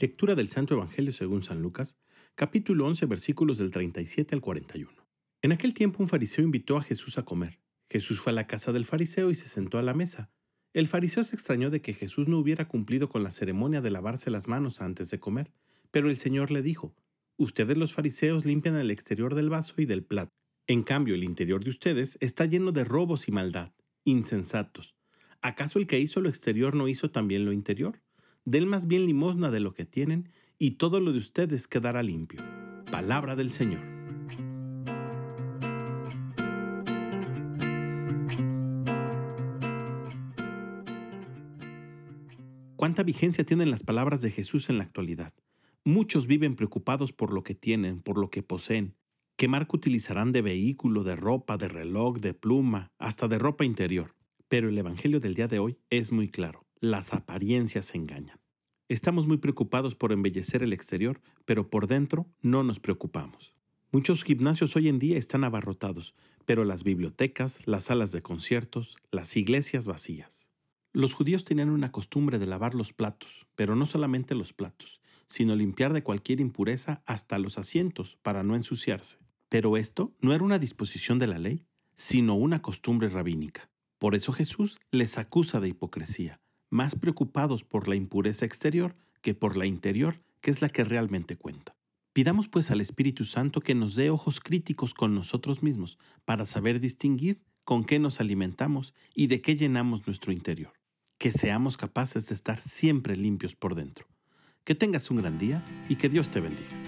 Lectura del Santo Evangelio según San Lucas, capítulo 11, versículos del 37 al 41. En aquel tiempo un fariseo invitó a Jesús a comer. Jesús fue a la casa del fariseo y se sentó a la mesa. El fariseo se extrañó de que Jesús no hubiera cumplido con la ceremonia de lavarse las manos antes de comer, pero el Señor le dijo, Ustedes los fariseos limpian el exterior del vaso y del plato. En cambio, el interior de ustedes está lleno de robos y maldad. Insensatos. ¿Acaso el que hizo lo exterior no hizo también lo interior? Den más bien limosna de lo que tienen, y todo lo de ustedes quedará limpio. Palabra del Señor. ¿Cuánta vigencia tienen las palabras de Jesús en la actualidad? Muchos viven preocupados por lo que tienen, por lo que poseen. ¿Qué marca utilizarán de vehículo, de ropa, de reloj, de pluma, hasta de ropa interior? Pero el Evangelio del día de hoy es muy claro. Las apariencias engañan. Estamos muy preocupados por embellecer el exterior, pero por dentro no nos preocupamos. Muchos gimnasios hoy en día están abarrotados, pero las bibliotecas, las salas de conciertos, las iglesias vacías. Los judíos tenían una costumbre de lavar los platos, pero no solamente los platos, sino limpiar de cualquier impureza hasta los asientos para no ensuciarse. Pero esto no era una disposición de la ley, sino una costumbre rabínica. Por eso Jesús les acusa de hipocresía, más preocupados por la impureza exterior que por la interior, que es la que realmente cuenta. Pidamos pues al Espíritu Santo que nos dé ojos críticos con nosotros mismos para saber distinguir con qué nos alimentamos y de qué llenamos nuestro interior. Que seamos capaces de estar siempre limpios por dentro. Que tengas un gran día y que Dios te bendiga.